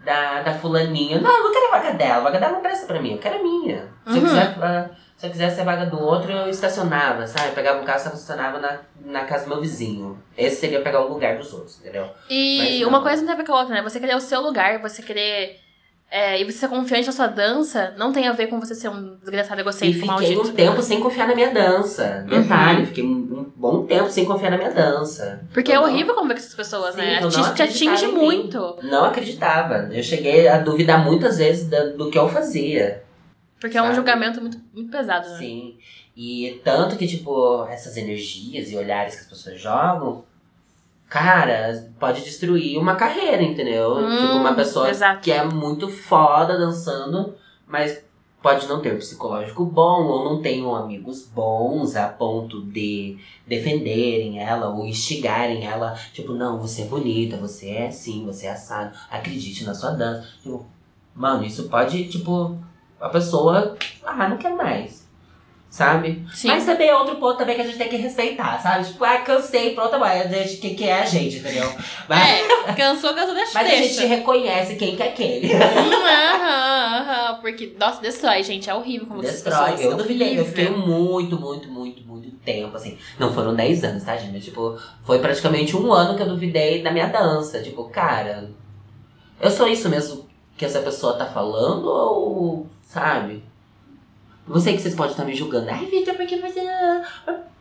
da, da fulaninha. Não, eu não quero a vaga dela, a vaga dela não presta pra mim, eu quero a minha. Se, eu, Uhum. quiser, ah, se eu quisesse a vaga do outro, eu estacionava, sabe? Eu pegava um carro e estacionava na, na casa do meu vizinho. Esse seria pegar o lugar dos outros, entendeu? E uma coisa não tem a ver com a outra, né? Você querer o seu lugar, você querer. É, e você ser confiante na sua dança, não tem a ver com você ser um desgraçado E egocêntrico fiquei maldito. um tempo sem confiar na minha dança. Uhum. Detalhe, fiquei um, um bom tempo sem confiar na minha dança. Porque é Eu não- horrível conviver com essas pessoas, Sim, né? Te, te atinge muito. Não acreditava. Eu cheguei a duvidar muitas vezes da- do que eu fazia. Porque é um Sabe? julgamento muito, muito pesado, né? Sim. E tanto que, tipo, essas energias e olhares que as pessoas jogam, cara, pode destruir uma carreira, entendeu? Hum, tipo, uma pessoa exato. que é muito foda dançando, mas pode não ter um psicológico bom ou não tenham amigos bons a ponto de defenderem ela ou instigarem ela. Tipo, não, você é bonita, você é assim, você é assado, acredite na sua dança. Tipo, mano, isso pode, tipo, a pessoa, ah, não quer mais. Sabe? Sim. Mas também é outro ponto também que a gente tem que respeitar, sabe? Tipo, ah, cansei, pronto, mas a gente, quem que é a gente, entendeu? Mas, É, cansou, cansou, deixa. mas a gente deixa. reconhece quem que é quem. Hum, aham, aham, porque, nossa, destrói, gente. É horrível como Destrói. Eu duvidei. Eu fiquei muito, muito, muito, muito tempo, assim. Não foram 10 anos, tá, gente? Mas, tipo, foi praticamente um ano que eu duvidei da minha dança. Tipo, cara, eu sou isso mesmo que essa pessoa tá falando ou, sabe? Eu sei que vocês podem estar me julgando. Ai, Vitor, porque você.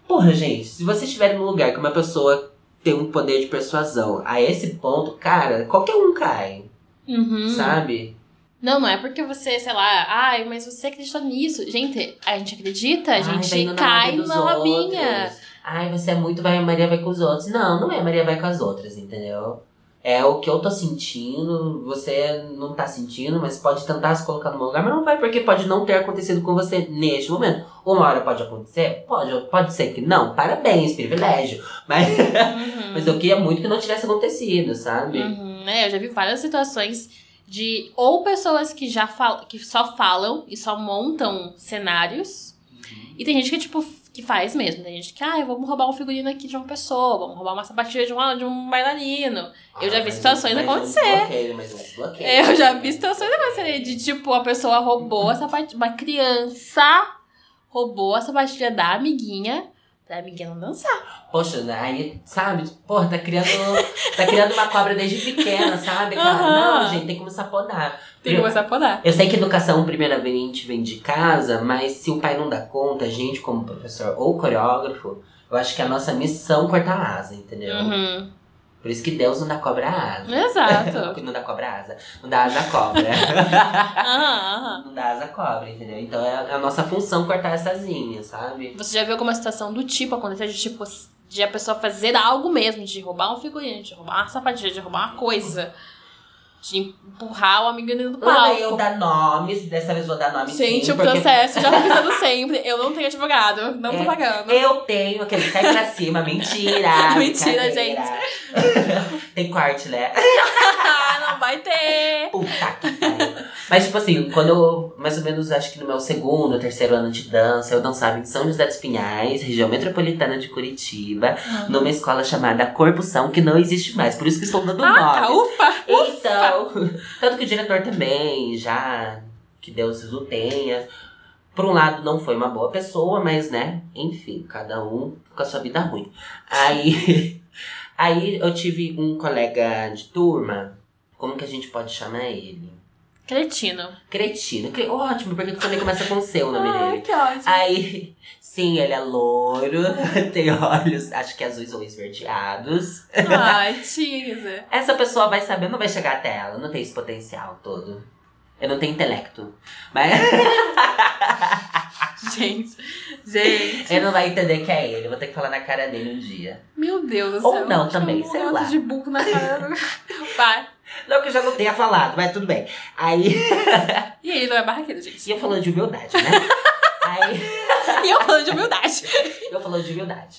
Porra, gente, se vocês estiverem num lugar que uma pessoa tem um poder de persuasão a esse ponto, cara, qualquer um cai, Uhum. sabe? Não, não é porque você, sei lá, ai, mas você acreditou nisso. Gente, a gente acredita, a Ai, gente na cai na labinha. Ai, você é muito vai, Maria vai com os outros. Não, não é Maria vai com as outras, entendeu? É o que eu tô sentindo, você não tá sentindo, mas pode tentar se colocar no meu lugar, mas não vai, porque pode não ter acontecido com você neste momento. Uma hora pode acontecer? Pode, pode ser que não. Parabéns, privilégio. Mas, Uhum. mas eu queria muito que não tivesse acontecido, sabe? Uhum, é, eu já vi várias situações de ou pessoas que já falam, que só falam e só montam cenários. E tem gente que, tipo, que faz mesmo. Tem gente que, ah, vamos roubar um figurino aqui de uma pessoa, vamos roubar uma sapatilha de, uma, de um bailarino. Eu já vi mas- situações mas acontecer. Mas. Eu já vi situações acontecerem de, tipo, a pessoa roubou a sapatilha, uma criança roubou a sapatilha da amiguinha pra não dançar. Poxa, né, aí, sabe? Porra, tá criando, tá criando uma cobra desde pequena, sabe, cara? Aham. Não, gente, tem que começar a podar. Tem que começar a podar. Eu sei que educação primeiramente vem de casa, mas se o pai não dá conta, a gente como professor ou coreógrafo, eu acho que é a nossa missão cortar a asa, entendeu? Uhum. Por isso que Deus não dá cobra asa. Exato. não dá cobra asa. Não dá asa à cobra. Não dá asa à cobra, entendeu? Então é a nossa função cortar essa asinha, sabe? Você já viu alguma situação do tipo acontecer de tipo de a pessoa fazer algo mesmo, de roubar um figurino, de roubar uma sapatilha, de roubar uma coisa, de empurrar o amigo dentro do Lá eu palco. dar nomes, dessa vez vou dar nomes Gente, sim, o porque processo, já tô avisando sempre. Eu não tenho advogado, não tô É, pagando. Eu tenho aquele sai pra cima, mentira! Mentira, brincadeira. Tem corte, né? Ah, não vai ter. Puta que pariu. Mas, tipo assim, quando eu, mais ou menos, acho que no meu segundo, terceiro ano de dança, eu dançava em São José dos Pinhais, região metropolitana de Curitiba, numa escola chamada Corpusão, que não existe mais. Por isso que estou dando Ah, tá, nomes. ufa! Então, tanto que o diretor também, já, que Deus o tenha. Por um lado, não foi uma boa pessoa, mas, né, enfim, cada um com a sua vida ruim. Aí, aí eu tive um colega de turma, como que a gente pode chamar ele? Cretino. Cretino. Cre- Ótimo, porque também começa com o nome Ai, dele. que ótimo. Aí, sim, ele é loiro, tem olhos, acho que azuis ou esverdeados. Ai, teaser. Essa pessoa vai saber, não vai chegar até ela, não tem esse potencial todo. Eu não tenho intelecto. Mas Gente, gente. ele não vai entender que é ele. Eu vou ter que falar na cara dele um dia. Meu Deus do Ou céu. não Tinha também, sei lá. de buco na cara. Vai. Não que eu já não tenha falado, mas tudo bem. Aí. E ele não é barraqueiro, gente. E eu falando de humildade, né? Aí. E eu falando de humildade. Eu falando de humildade.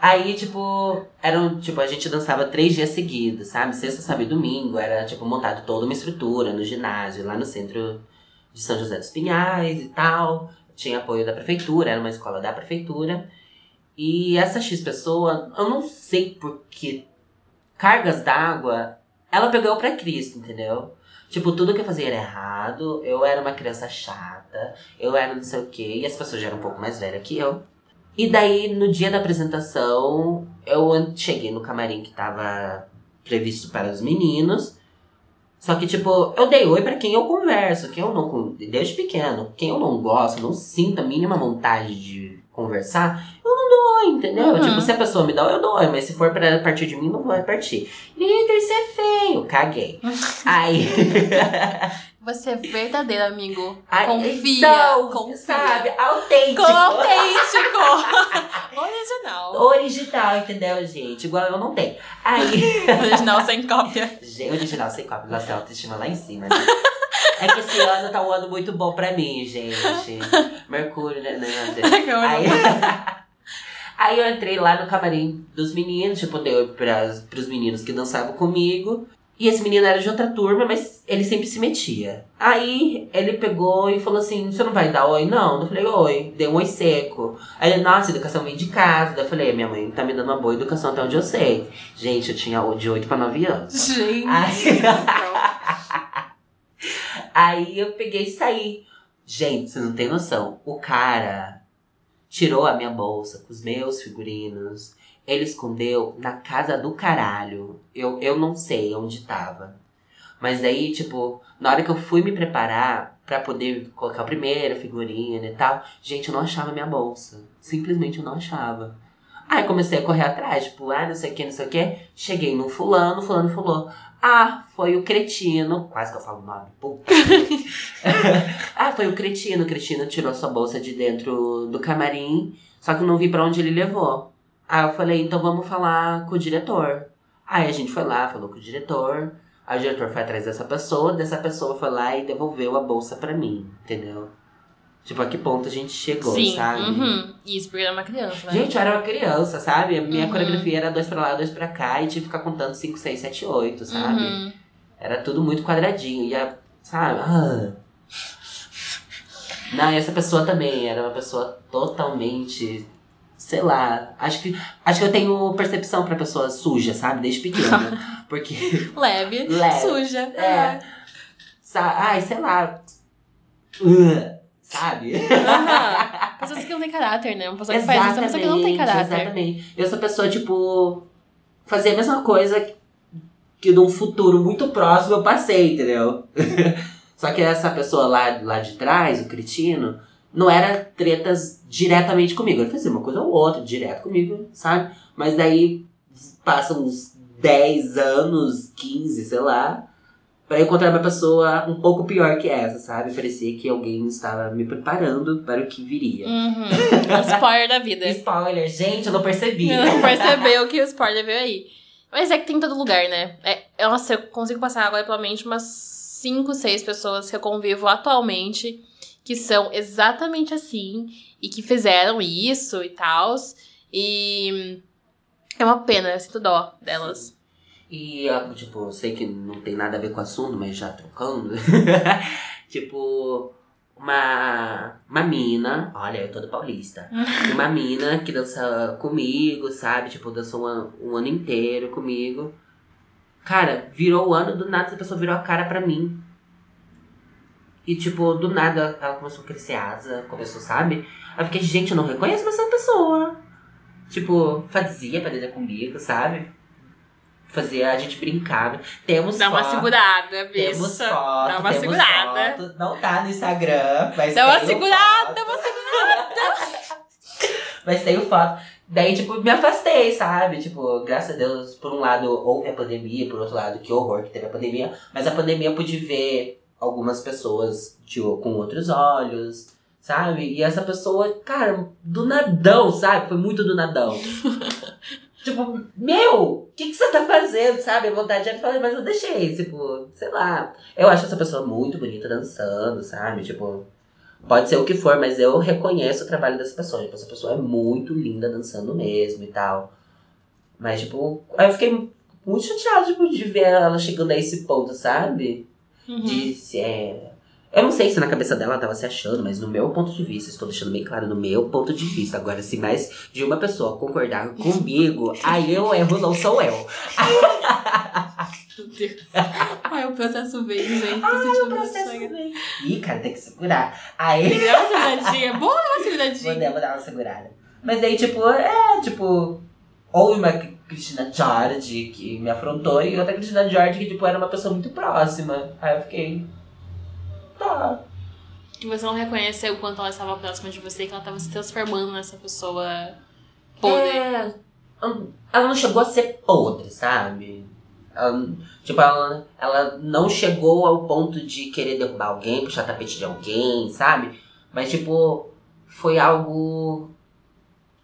Aí, tipo, eram, tipo, a gente dançava três dias seguidos, sabe? Sexta, sábado e domingo. Era, tipo, montado toda uma estrutura no ginásio, lá no centro de São José dos Pinhais e tal. Tinha apoio da prefeitura, era uma escola da prefeitura. E essa X pessoa, eu não sei por que cargas d'água, ela pegou pra Cristo, entendeu? Tipo, tudo que eu fazia era errado, eu era uma criança chata, eu era não sei o quê, e as pessoas já eram um pouco mais velhas que eu. E daí, no dia da apresentação, eu cheguei no camarim que tava previsto para os meninos. Só que, tipo, eu dei oi pra quem eu converso, quem eu não. Desde pequeno, quem eu não gosto, não sinto a mínima vontade de conversar, entendeu? Uhum. Tipo, se a pessoa me dá eu dou mas se for pra partir de mim, não vai partir. Vitor, você é feio, caguei. Aí. Você é verdadeiro, amigo. aí Confia. então, confia. sabe? Autêntico. Autêntico. Original. Original, entendeu, gente? Igual eu não tenho. Aí. Original sem cópia. Gente, original sem cópia. Nossa, tem autoestima lá em cima, né? É que esse ano tá um ano muito bom pra mim, gente. Mercúrio, né? Não, Aí, aí eu entrei lá no camarim dos meninos, tipo, dei oi pras, pros meninos que dançavam comigo. E esse menino era de outra turma, mas ele sempre se metia. Aí ele pegou e falou assim: Você não vai dar oi? Não. Eu falei: Oi. Dei um oi seco. Aí ele: Nossa, educação vem de casa. Eu falei: Minha mãe tá me dando uma boa educação até onde eu sei. Gente, eu tinha de 8 pra 9 anos. Gente. Aí, aí eu peguei e saí. Gente, você não tem noção. O cara tirou a minha bolsa com os meus figurinos. Ele escondeu na casa do caralho. Eu, eu não sei onde tava. Mas daí, tipo, na hora que eu fui me preparar pra poder colocar o primeiro figurino e tal, gente, eu não achava minha bolsa. Simplesmente eu não achava. Aí comecei a correr atrás, tipo, ah, não sei o que, não sei o que. Cheguei no fulano, fulano falou. Ah, foi o cretino. Quase que eu falo o nome. Puta. ah, foi o cretino. O cretino tirou sua bolsa de dentro do camarim. Só que não vi pra onde ele levou. Aí eu falei, então vamos falar com o diretor. Aí a gente foi lá, falou com o diretor. Aí o diretor foi atrás dessa pessoa, dessa pessoa foi lá e devolveu a bolsa pra mim, entendeu? Tipo, a que ponto a gente chegou, Sim. sabe? Uhum. Isso, porque era uma criança, né? Gente, eu era uma criança, sabe? A minha Uhum. coreografia era dois pra lá, dois pra cá, e tinha que ficar contando 5, 6, 7, 8, sabe? Uhum. Era tudo muito quadradinho. E a, sabe? Ah. Não, e essa pessoa também era uma pessoa totalmente. Sei lá. Acho que, acho que eu tenho percepção pra pessoa suja, sabe? Desde pequena. Porque. Leve, Leve. suja. É. Sa ai, sei lá. Uh, sabe? Aham. Pessoas que não têm caráter, né? Uma pessoa que faz isso, é uma pessoa que não tem caráter. Exatamente. Eu sou pessoa, tipo, fazer a mesma coisa que, que num futuro muito próximo eu passei, entendeu? Só que essa pessoa lá, lá de trás, o cretino, não era tretas diretamente comigo. Ele fazia uma coisa ou outra, direto comigo, sabe? Mas daí passam uns 10 anos, 15, sei lá, pra eu encontrar uma pessoa um pouco pior que essa, sabe? Parecia que alguém estava me preparando para o que viria. Uhum. Um spoiler da vida. Spoiler, gente, eu não percebi. Não percebeu que o spoiler veio aí. Mas é que tem em todo lugar, né? É, nossa, eu consigo passar agora pela mente umas 5, 6 pessoas que eu convivo atualmente que são exatamente assim e que fizeram isso e tal. E é uma pena, eu sinto dó delas. E, ah, tipo, eu sei que não tem nada a ver com o assunto, mas já trocando. tipo, uma, uma mina, olha, eu tô do paulista. uma mina que dança comigo, sabe? Tipo, dançou um, um ano inteiro comigo. Cara, virou o ano, do nada essa pessoa virou a cara pra mim. E, tipo, do nada ela começou a crescer asa, começou, sabe? Aí eu fiquei, gente, eu não reconheço mais essa pessoa. Tipo, fazia brincadeira comigo, sabe? Fazia a gente brincava. Temos Dá uma segurada, Temos bicha. foto, Dá uma temos segurada. foto. Não tá no Instagram, mas Dá uma segurada, foto. dá uma segurada. Mas tenho foto. Daí, tipo, me afastei, sabe? Tipo, graças a Deus, por um lado houve a pandemia, por outro lado, que horror que teve a pandemia. Mas a pandemia eu pude ver algumas pessoas de, com outros olhos, sabe? E essa pessoa, cara, do nadão, sabe? Foi muito do nadão. tipo, meu, o que, que você tá fazendo, sabe? A vontade era falar, mas eu deixei, tipo, sei lá. Eu acho essa pessoa muito bonita dançando, sabe? Tipo, pode ser o que for, mas eu reconheço o trabalho dessa pessoa. Tipo, essa pessoa é muito linda dançando mesmo e tal. Mas, tipo, aí eu fiquei muito chateada tipo, de ver ela chegando a esse ponto, sabe? Uhum. De é. Eu não sei se na cabeça dela ela tava se achando, mas no meu ponto de vista, estou deixando bem claro, no meu ponto de vista. Agora, se mais de uma pessoa concordar comigo, aí eu erro, não sou eu. Meu Deus. Ai, o processo veio, gente. Tô sentindo processo vem. Ih, cara, tem que segurar. Tem Aí. que dar uma seguradinha. Boa uma Vou seguradinha. dar, vou dar uma segurada. Mas aí, tipo, é, tipo. Houve uma Cristina George que me afrontou e outra Cristina George que, tipo, era uma pessoa muito próxima. Aí eu fiquei. Tá. Que você não reconheceu o quanto ela estava próxima de você, que ela estava se transformando nessa pessoa podre. É, ela não chegou a ser podre, sabe? Ela, tipo, ela, ela não chegou ao ponto de querer derrubar alguém, puxar tapete de alguém, sabe? Mas, tipo, foi algo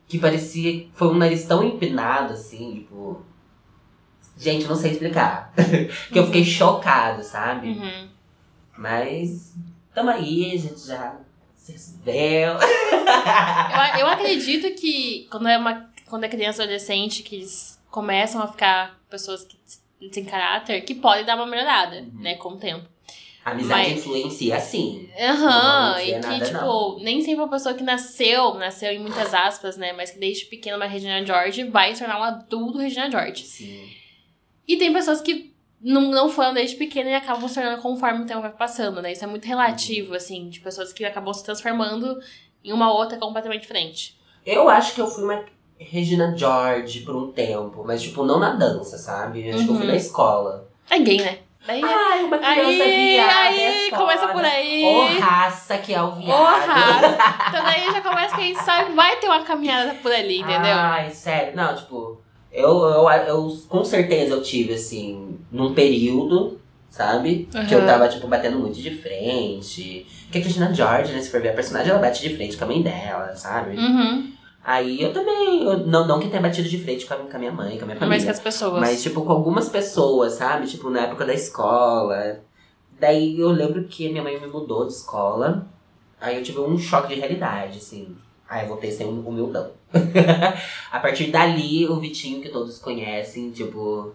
que parecia. Foi um nariz tão empinado, assim, tipo. Gente, não sei explicar. que eu fiquei chocado, sabe? Uhum. Mas. Tamo aí, a gente já se resolveu. Eu, eu acredito que quando é, uma, quando é criança ou adolescente, que eles começam a ficar pessoas que sem caráter, que pode dar uma melhorada, Uhum. né, com o tempo. A amizade Mas- influencia sim. Aham, Não e que, nada, tipo, não. nem sempre uma pessoa que nasceu, nasceu em muitas aspas, né, mas que desde pequena uma Regina George vai se tornar um adulto Regina George. Sim. E tem pessoas que não, não foram desde pequena e acabam se tornando conforme o tempo vai passando, né? Isso é muito relativo, assim, de pessoas que acabam se transformando em uma outra completamente diferente. Eu acho que eu fui uma Regina George por um tempo, mas tipo, não na dança, sabe? Acho que eu fui Uhum. na escola. É gay, né? Daí, Ai, uma criança aí, viada. aí, é começa por aí. Ô raça que é o Ô, viado. raça. Então daí já começa que a gente sabe que vai ter uma caminhada por ali, entendeu? Ai, sério. Não, tipo, eu, eu, eu com certeza eu tive, assim, num período, sabe? Que eu tava, tipo, batendo muito de frente. Que a Cristina George, né? Se for ver a personagem, ela bate de frente com a mãe dela, sabe? Uhum. Aí eu também, eu, não, não que tenha batido de frente com a, com a minha mãe, com a minha família. Mas que as pessoas. Mas, tipo, com algumas pessoas, sabe? Tipo, na época da escola. Daí eu lembro que minha mãe me mudou de escola. Aí eu tive um choque de realidade, assim. Aí eu voltei ser um humildão. a partir dali, o Vitinho, que todos conhecem, tipo,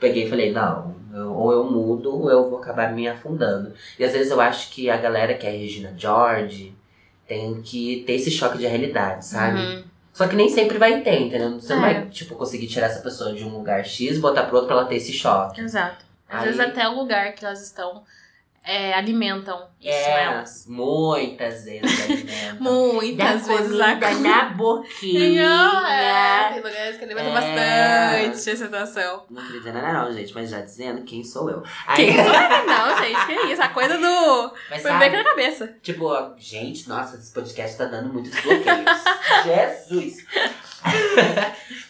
peguei e falei, não, eu- ou eu mudo ou eu vou acabar me afundando. E às vezes eu acho que a galera que é Regina George tem que ter esse choque de realidade, sabe? Uhum. Só que nem sempre vai ter, entendeu? Você não É. vai, tipo, conseguir tirar essa pessoa de um lugar X e botar pro outro pra ela ter esse choque. Exato. Às Aí- vezes até o lugar que elas estão é, alimentam isso É, elas. muitas vezes alimentam. Muitas Dá vezes a comida na boquinha. É, tem lugares que alimentam É. bastante a situação. Não queria dizer nada não, gente, mas já dizendo quem sou eu. Quem Aí- sou eu? Não, gente, que isso? A coisa do. Mas Foi sabe, bem na cabeça. tipo, gente, nossa, esse podcast tá dando muitos bloqueios. Jesus!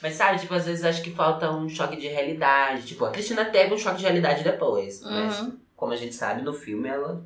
mas sabe, tipo, às vezes acho que falta um choque de realidade. Tipo, a Cristina teve um choque de realidade depois. Mas, Uhum. Como a gente sabe, no filme ela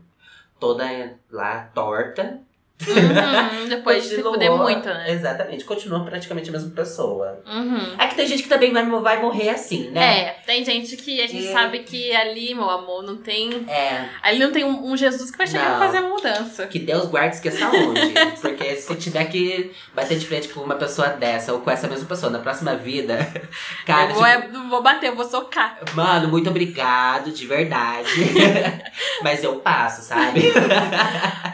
toda lá torta. Uhum, Depois de se fuder muito, né? Exatamente, continua praticamente a mesma pessoa. Uhum. É que tem gente que também vai, vai morrer assim, né? É, tem gente que a gente É. sabe que ali, meu amor, não tem. É. Ali não tem um, um Jesus que vai chegar Não. pra fazer a mudança. Que Deus guarde esqueça onde. Porque se tiver que bater de frente com uma pessoa dessa ou com essa mesma pessoa na próxima vida, cara, eu vou, tipo, é- vou bater, eu vou socar. mano, muito obrigado, de verdade. Mas eu passo, sabe?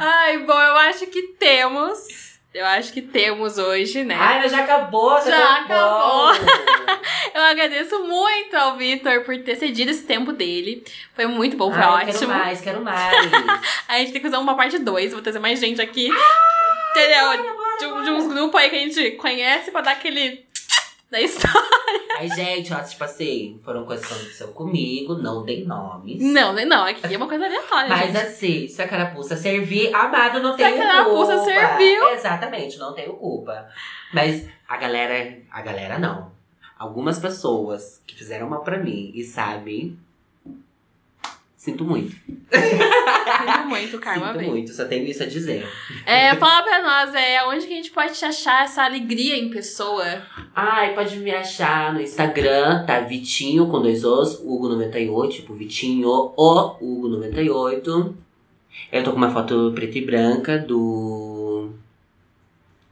Ai, bom, eu acho que temos. Eu acho que temos hoje, né? Ai, mas já acabou, já, Já acabou. Eu agradeço muito ao Vitor por ter cedido esse tempo dele. Foi muito bom, foi Ai, quero ótimo. mais, quero mais. A gente tem que fazer uma parte 2, vou trazer mais gente aqui. entendeu? De, um- de uns grupos aí que a gente conhece pra dar aquele. Da história. Aí, gente, ó, tipo assim, foram coisas que aconteceram comigo, não dei nomes. Não, não, aqui é uma coisa aleatória, Mas gente. assim, se a carapuça servir, amado, não Se a tenho carapuça culpa. serviu. Exatamente, não tenho culpa. Mas a galera, a galera não. Algumas pessoas que fizeram mal pra mim e sabem, sinto muito. Sinto muito, karma sinto vem. muito, só tenho isso a dizer. É, fala pra nós, é, onde que a gente pode te achar essa alegria em pessoa? Ai, pode me achar no Instagram, tá? Vitinho com dois Os, Hugo98, tipo Vitinho, o Hugo98. Eu tô com uma foto preta e branca do.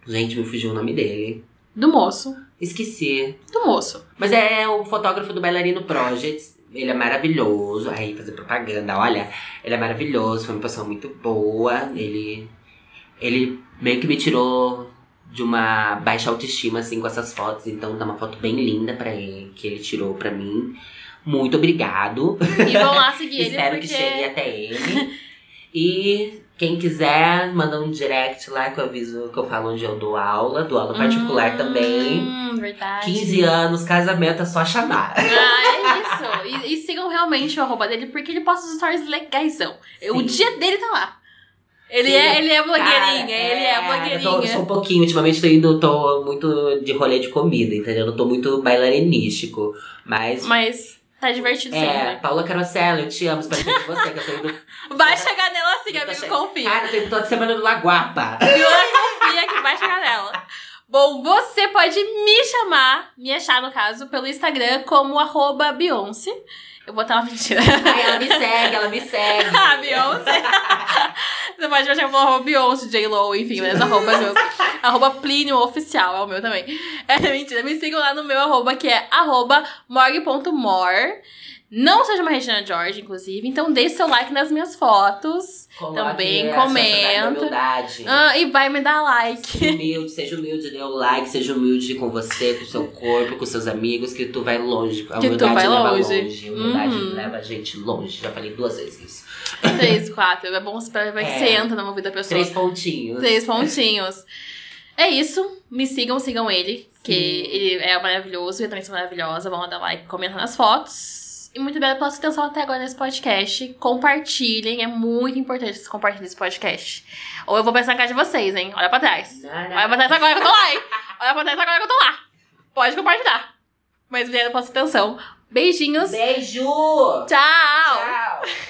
Gente, me fugiu o nome dele. Do moço. Esqueci. Do moço. Mas é o fotógrafo do Bailarino Project. Ele é maravilhoso. Aí, fazer propaganda, olha. Ele é maravilhoso, foi uma pessoa muito boa. Ele. Ele meio que me tirou de uma baixa autoestima, assim, com essas fotos. Então, dá uma foto bem linda pra ele, que ele tirou pra mim. Muito obrigado. E vão lá seguir ele Espero porque. que chegue até ele. e quem quiser, manda um direct lá que eu aviso que eu falo onde eu dou aula. Dou aula particular Hum, também. Verdade. 15 anos, casamento, é só chamar. Ah, é isso. E, e realmente o arroba dele, porque ele posta os stories legaisão. O dia dele tá lá. Ele, Sim. é, ele é blogueirinha, Cara, ele é Eu tô, eu blogueirinha. sou um pouquinho, ultimamente tô indo, tô muito de rolê de comida, entendeu? Eu tô muito bailarinístico. Mas. Mas tá divertido é, sempre. Paula Carosella, eu te amo, espero que você, que eu tô indo. Vai chegar nela assim, eu amigo, che- confia. Cara, eu tô indo toda semana no Laguapa. Viu? Confia que vai chegar nela. Bom, você pode me chamar, me achar no caso, pelo Instagram como arroba Beyoncé. Eu vou botar uma mentira. Ai, ela me segue, ela me segue. Ah, Beyoncé. Você pode achar pelo arroba Beyoncé, J-Lo, enfim, mas arroba arroba Plínio Oficial, é o meu também. É mentira, me sigam lá no meu arroba, que é arroba morg.more. Não seja uma Regina George, inclusive, então deixe seu like nas minhas fotos. Coloque Também comenta. Ah, e vai me dar like. Seja humilde, seja humilde, dê o like, seja humilde com você, com o seu corpo, com seus amigos, que tu vai longe. A Que tu humildade vai leva longe. longe. A humildade Uhum. leva a gente longe. Já falei duas vezes isso. Três, quatro. É bom que É. você entra na vida da pessoa. Três pontinhos. Três pontinhos. É isso. Me sigam, sigam ele. Que Sim. ele é maravilhoso, eu também sou maravilhosa. Vão dar like, comentar nas fotos. E muito obrigada pela sua atenção até agora nesse podcast. Compartilhem, é muito importante que vocês compartilhem esse podcast. Ou eu vou pensar na cara de vocês, hein? Olha pra trás. Não, não. Olha pra trás agora que eu tô lá, hein? Olha pra trás agora que eu tô lá. Pode compartilhar. Mas obrigada pela sua atenção. Beijinhos. Beijo! Tchau. Tchau!